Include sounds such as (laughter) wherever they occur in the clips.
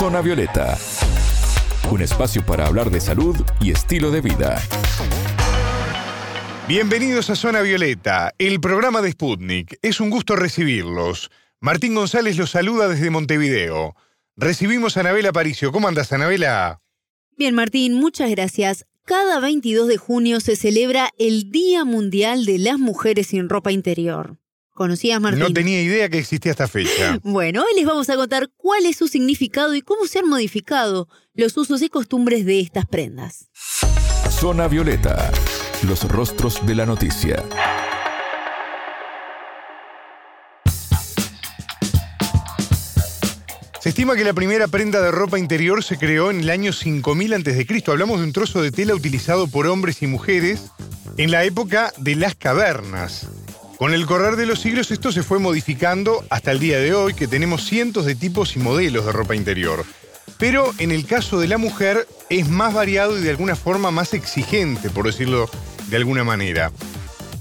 Zona Violeta, un espacio para hablar de salud y estilo de vida. Bienvenidos a Zona Violeta, el programa de Sputnik. Es un gusto recibirlos. Martín González los saluda desde Montevideo. Recibimos a Anabela Paricio. ¿Cómo andas, Anabela? Bien, Martín, muchas gracias. Cada 22 de junio se celebra el Día Mundial de las Mujeres sin Ropa Interior. ¿Conocías, Martín? No tenía idea que existía esta fecha. (laughs) Bueno, hoy les vamos a contar cuál es su significado y cómo se han modificado los usos y costumbres de estas prendas. Zona Violeta, los rostros de la noticia. Se estima que la primera prenda de ropa interior se creó en el año 5000 a.C. Hablamos de un trozo de tela utilizado por hombres y mujeres en la época de las cavernas. Con el correr de los siglos esto se fue modificando hasta el día de hoy, que tenemos cientos de tipos y modelos de ropa interior. Pero en el caso de la mujer es más variado y de alguna forma más exigente, por decirlo de alguna manera.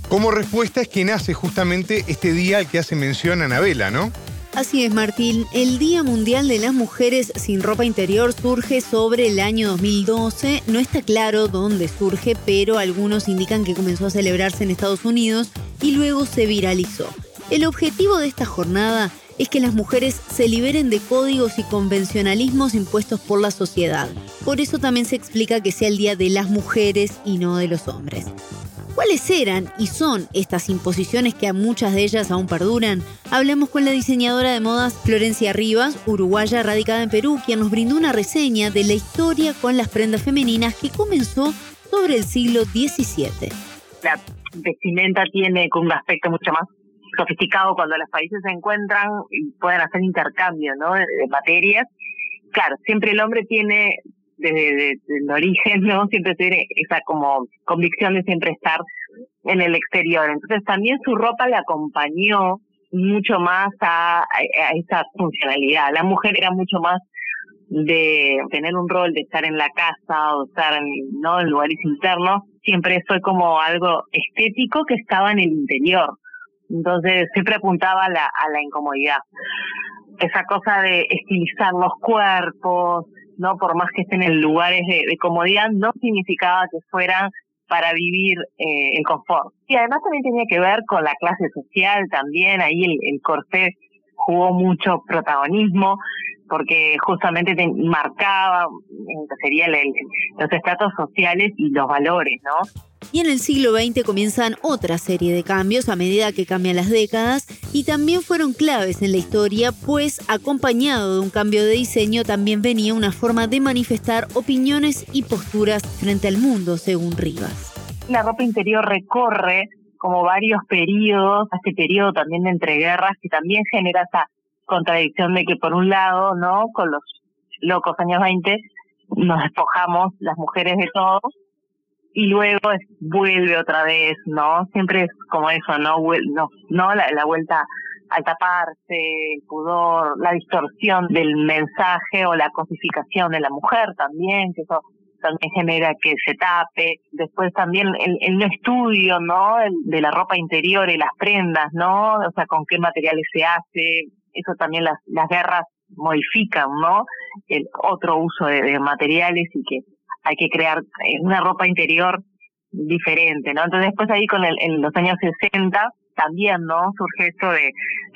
Como respuesta es que nace justamente este día al que hace mención Anabela, ¿no? Así es, Martín. El Día Mundial de las Mujeres sin Ropa Interior surge sobre el año 2012. No está claro dónde surge, pero algunos indican que comenzó a celebrarse en Estados Unidos y luego se viralizó. El objetivo de esta jornada es que las mujeres se liberen de códigos y convencionalismos impuestos por la sociedad. Por eso también se explica que sea el Día de las Mujeres y no de los hombres. ¿Cuáles eran y son estas imposiciones que a muchas de ellas aún perduran? Hablamos con la diseñadora de modas Florencia Rivas, uruguaya radicada en Perú, quien nos brindó una reseña de la historia con las prendas femeninas que comenzó sobre el siglo XVII. Vestimenta tiene un aspecto mucho más sofisticado cuando los países se encuentran y pueden hacer intercambio ¿no? de materias. Claro, siempre el hombre tiene desde, el origen, ¿no? Siempre tiene esa como convicción de siempre estar en el exterior. Entonces también su ropa le acompañó mucho más a, a, esa funcionalidad. La mujer era mucho más de tener un rol de estar en la casa o estar en, ¿no? en lugares internos, siempre fue como algo estético que estaba en el interior. Entonces siempre apuntaba a la, a la incomodidad. Esa cosa de estilizar los cuerpos, no por más que estén en lugares de, comodidad, no significaba que fueran para vivir eh, el confort. Y además también tenía que ver con la clase social también, ahí el, el jugó mucho protagonismo porque justamente marcaba sería los estratos sociales y los valores, ¿no? Y en el siglo XX comienzan otra serie de cambios a medida que cambian las décadas y también fueron claves en la historia, pues acompañado de un cambio de diseño también venía una forma de manifestar opiniones y posturas frente al mundo, según Rivas. La ropa interior recorre como varios periodos, este periodo también de entreguerras que también genera esa contradicción de que por un lado, ¿no? Con los locos años 20 nos despojamos las mujeres de todo y luego vuelve otra vez, ¿no? Siempre es como eso, ¿no? No, no la, la vuelta al taparse, el pudor, la distorsión del mensaje o la cosificación de la mujer también, que eso también genera que se tape. Después también el, el estudio, ¿no? de la ropa interior y las prendas, ¿no? O sea, con qué materiales se hace. Eso también las, las guerras modifican, ¿no? El otro uso de materiales y que hay que crear eh, una ropa interior diferente, ¿no? Entonces después ahí con el, en los años 60 también, ¿no? Surge esto de,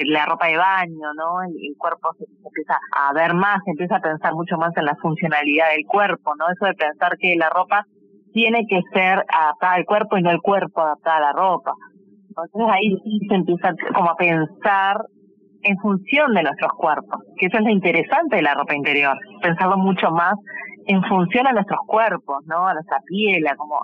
la ropa de baño, ¿no? El, cuerpo se, empieza a ver más, se empieza a pensar mucho más en la funcionalidad del cuerpo, ¿no? Eso de pensar que la ropa tiene que ser adaptada al cuerpo y no el cuerpo adaptada a la ropa. Entonces ahí se empieza como a pensar en función de nuestros cuerpos, que eso es lo interesante de la ropa interior, pensarlo mucho más en función a nuestros cuerpos, ¿no? A nuestra piel, a como,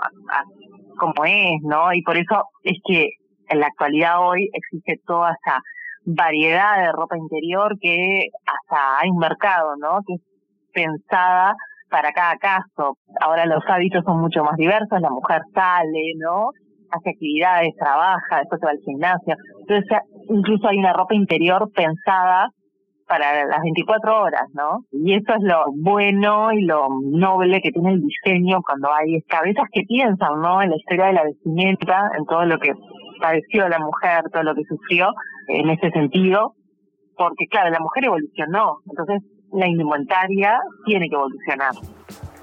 como es, ¿no? Y por eso es que en la actualidad hoy existe toda esa variedad de ropa interior que hasta hay un mercado, ¿no? Que es pensada para cada caso. Ahora los hábitos son mucho más diversos, la mujer sale, ¿no? Hace actividades, trabaja, después se va al gimnasio. Entonces, incluso hay una ropa interior pensada para las 24 horas, ¿no? Y eso es lo bueno y lo noble que tiene el diseño cuando hay cabezas que piensan, ¿no? En la historia de la vestimenta, en todo lo que padeció la mujer, todo lo que sufrió en ese sentido, porque claro, la mujer evolucionó, entonces la indumentaria tiene que evolucionar.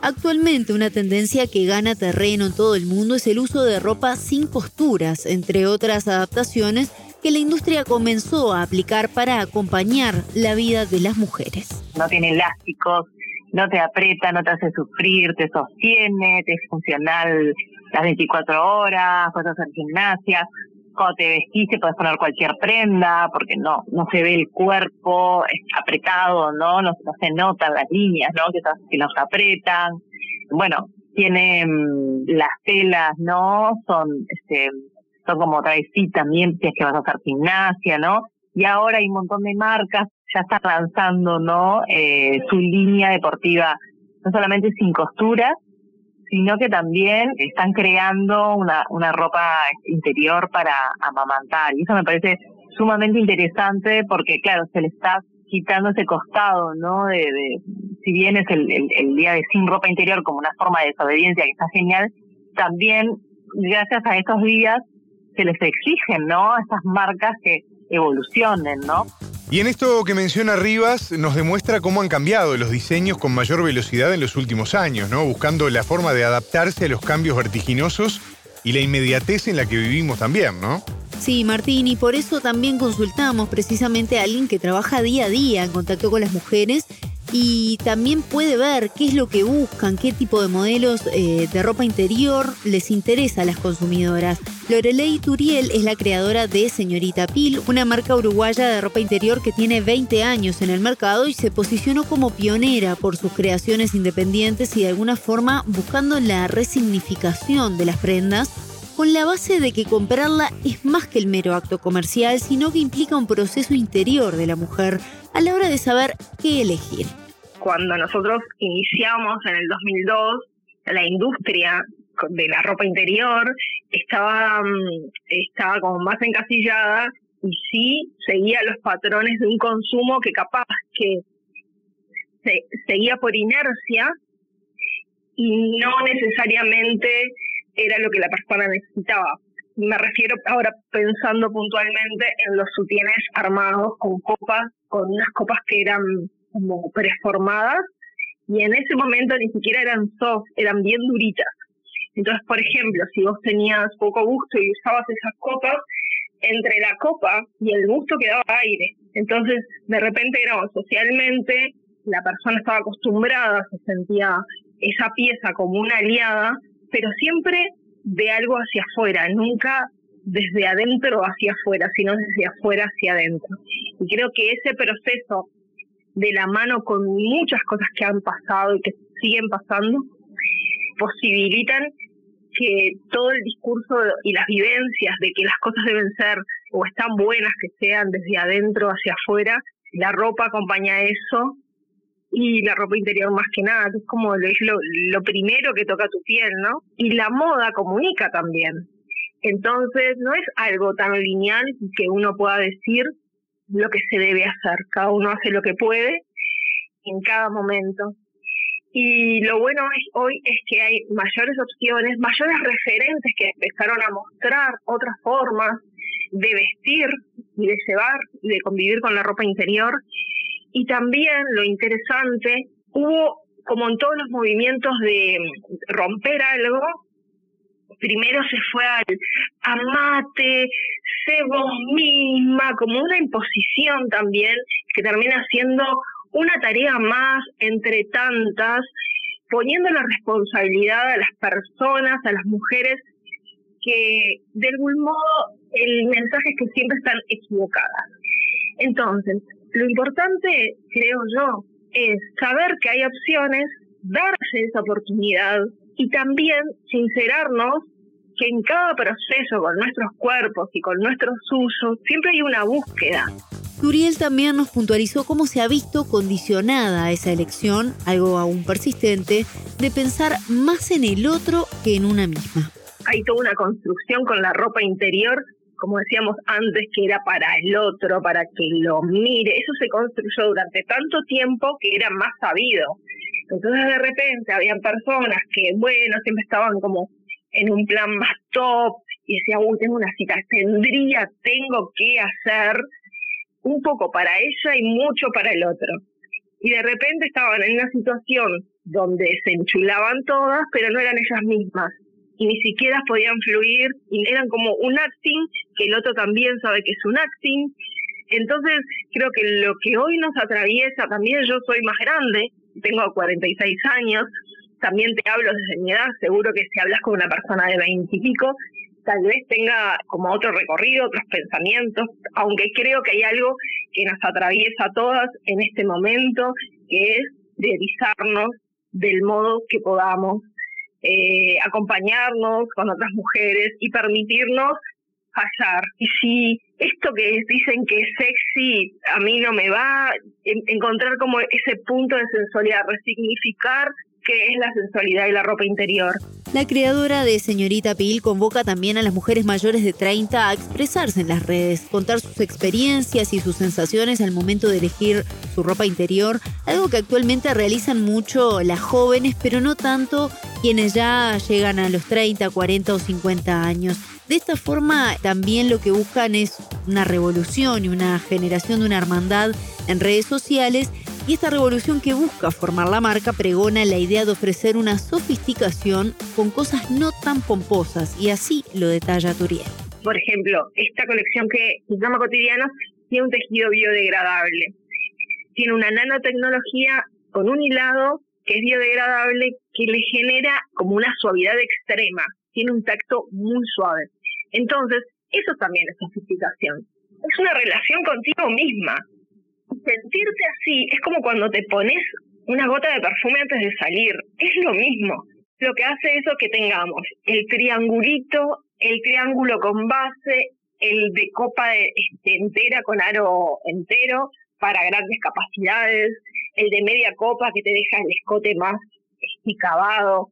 Actualmente una tendencia que gana terreno en todo el mundo es el uso de ropa sin costuras, entre otras adaptaciones que la industria comenzó a aplicar para acompañar la vida de las mujeres. No tiene elásticos, no te aprieta, no te hace sufrir, te sostiene, te es funcional las 24 horas, puedes hacer gimnasia. Cuando te vestís te puedes poner cualquier prenda porque no no se ve el cuerpo apretado, ¿no? No, se notan las líneas, ¿no? Que, que nos apretan. Bueno, tiene mm, las telas, ¿no? Son este son como traes sí también si que vas a hacer gimnasia, ¿no? Y ahora hay un montón de marcas, ya están lanzando, ¿no? Eh, su línea deportiva, no solamente sin costuras, sino que también están creando una, una ropa interior para amamantar. Y eso me parece sumamente interesante porque, claro, se le está quitando ese costado, ¿no? De, de si bien es el, el, el, día de sin ropa interior como una forma de desobediencia que está genial, también gracias a estos días se les exigen, ¿no? A estas marcas que evolucionen, ¿no? Y en esto que menciona Rivas nos demuestra cómo han cambiado los diseños con mayor velocidad en los últimos años, ¿no? Buscando la forma de adaptarse a los cambios vertiginosos y la inmediatez en la que vivimos también, ¿no? Sí, Martín, y por eso también consultamos precisamente a alguien que trabaja día a día en contacto con las mujeres y también puede ver qué es lo que buscan, qué tipo de modelos eh, de ropa interior les interesa a las consumidoras. Lorelei Turiel es la creadora de Señorita Pil, una marca uruguaya de ropa interior que tiene 20 años en el mercado y se posicionó como pionera por sus creaciones independientes y de alguna forma buscando la resignificación de las prendas con la base de que comprarla es más que el mero acto comercial, sino que implica un proceso interior de la mujer a la hora de saber qué elegir. Cuando nosotros iniciamos en el 2002, la industria de la ropa interior estaba, mm, estaba como más encasillada y sí seguía los patrones de un consumo que capaz que se, seguía por inercia y no necesariamente era lo que la persona necesitaba. Me refiero ahora pensando puntualmente en los sutienes armados con copas, con unas copas que eran como preformadas y en ese momento ni siquiera eran soft, eran bien duritas. Entonces, por ejemplo, si vos tenías poco gusto y usabas esas copas, entre la copa y el gusto quedaba aire. Entonces, de repente era socialmente, la persona estaba acostumbrada, se sentía esa pieza como una aliada, pero siempre de algo hacia afuera, nunca desde adentro hacia afuera, sino desde afuera hacia adentro. Y creo que ese proceso de la mano con muchas cosas que han pasado y que siguen pasando, posibilitan que todo el discurso y las vivencias de que las cosas deben ser o están buenas que sean desde adentro hacia afuera, la ropa acompaña eso y la ropa interior más que nada, es como lo, lo, primero que toca tu piel, ¿no? Y la moda comunica también. Entonces, no es algo tan lineal que uno pueda decir lo que se debe hacer. Cada uno hace lo que puede en cada momento. Y lo bueno hoy es que hay mayores opciones, mayores referentes que empezaron a mostrar otras formas de vestir y de llevar y de convivir con la ropa interior y también lo interesante, hubo como en todos los movimientos de romper algo, primero se fue al amate, sé vos misma, como una imposición también, que termina siendo una tarea más entre tantas, poniendo la responsabilidad a las personas, a las mujeres, que de algún modo el mensaje es que siempre están equivocadas. Entonces, lo importante, creo yo, es saber que hay opciones, darse esa oportunidad y también sincerarnos que en cada proceso con nuestros cuerpos y con nuestros usos siempre hay una búsqueda. Turiel también nos puntualizó cómo se ha visto condicionada esa elección, algo aún persistente, de pensar más en el otro que en una misma. Hay toda una construcción con la ropa interior como decíamos antes, que era para el otro, para que lo mire. Eso se construyó durante tanto tiempo que era más sabido. Entonces de repente habían personas que, bueno, siempre estaban como en un plan más top y decía, uy, tengo una cita, tendría, tengo que hacer un poco para ella y mucho para el otro. y de repente estaban en una situación donde se enchulaban todas, pero no eran ellas mismas y ni siquiera podían fluir y eran como un acting que el otro también sabe que es un acting. Entonces creo que lo que hoy nos atraviesa, también yo soy más grande, tengo 46 años, también te hablo desde mi edad, seguro que si hablas con una persona de 20 y pico, tal vez tenga como otro recorrido, otros pensamientos, aunque creo que hay algo que nos atraviesa a todas en este momento, que es revisarnos del modo que podamos, eh, acompañarnos con otras mujeres y permitirnos fallar. Y si esto que dicen que es sexy a mí no me va, encontrar como ese punto de sensualidad, resignificar qué es la sensualidad y la ropa interior. La creadora de Señorita Pil convoca también a las mujeres mayores de 30 a expresarse en las redes, contar sus experiencias y sus sensaciones al momento de elegir su ropa interior, algo que actualmente realizan mucho las jóvenes, pero no tanto quienes ya llegan a los 30, 40 o 50 años. De esta forma también lo que buscan es una revolución y una generación de una hermandad en redes sociales y esta revolución que busca formar la marca pregona la idea de ofrecer una sofisticación con cosas no tan pomposas y así lo detalla Turiel. Por ejemplo, esta colección que se llama Cotidianos tiene un tejido biodegradable. Tiene una nanotecnología con un hilado que es biodegradable que le genera como una suavidad extrema. Tiene un tacto muy suave. Entonces, eso también es sofisticación. Es una relación contigo misma sentirte así es como cuando te pones una gota de perfume antes de salir. Es lo mismo. Lo que hace eso que tengamos el triangulito, el triángulo con base, el de copa este, entera con aro entero para grandes capacidades, el de media copa que te deja el escote más esticabado.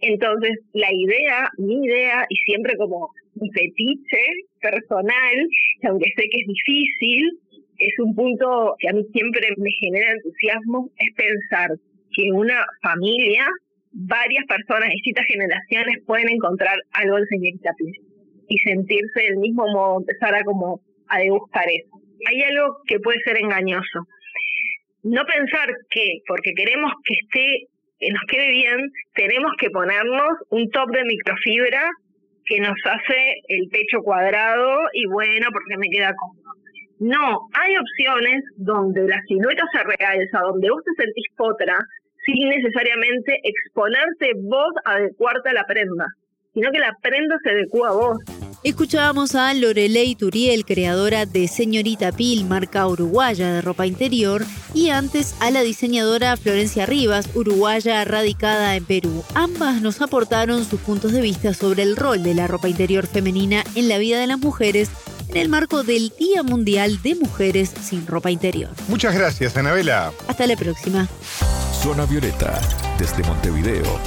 Entonces, la idea, mi idea, y siempre como un fetiche personal, que aunque sé que es difícil, es un punto que a mí siempre me genera entusiasmo, es pensar que una familia, varias personas, distintas generaciones pueden encontrar algo de señorita y sentirse del mismo modo, empezar a como a degustar eso. Hay algo que puede ser engañoso. No pensar que porque queremos que esté, que nos quede bien, tenemos que ponernos un top de microfibra que nos hace el pecho cuadrado y bueno, porque me queda cómodo no, hay opciones donde la silueta se realza, donde vos te sentís potra, sin necesariamente exponerse vos a adecuarte a la prenda, sino que la prenda se adecua a vos. Escuchábamos a Lorelei Turiel, creadora de Señorita Pil, marca uruguaya de ropa interior, y antes a la diseñadora Florencia Rivas, uruguaya radicada en Perú. Ambas nos aportaron sus puntos de vista sobre el rol de la ropa interior femenina en la vida de las mujeres en el marco del Día Mundial de Mujeres sin Ropa Interior. Muchas gracias, Anabela. Hasta la próxima. Zona Violeta, desde Montevideo,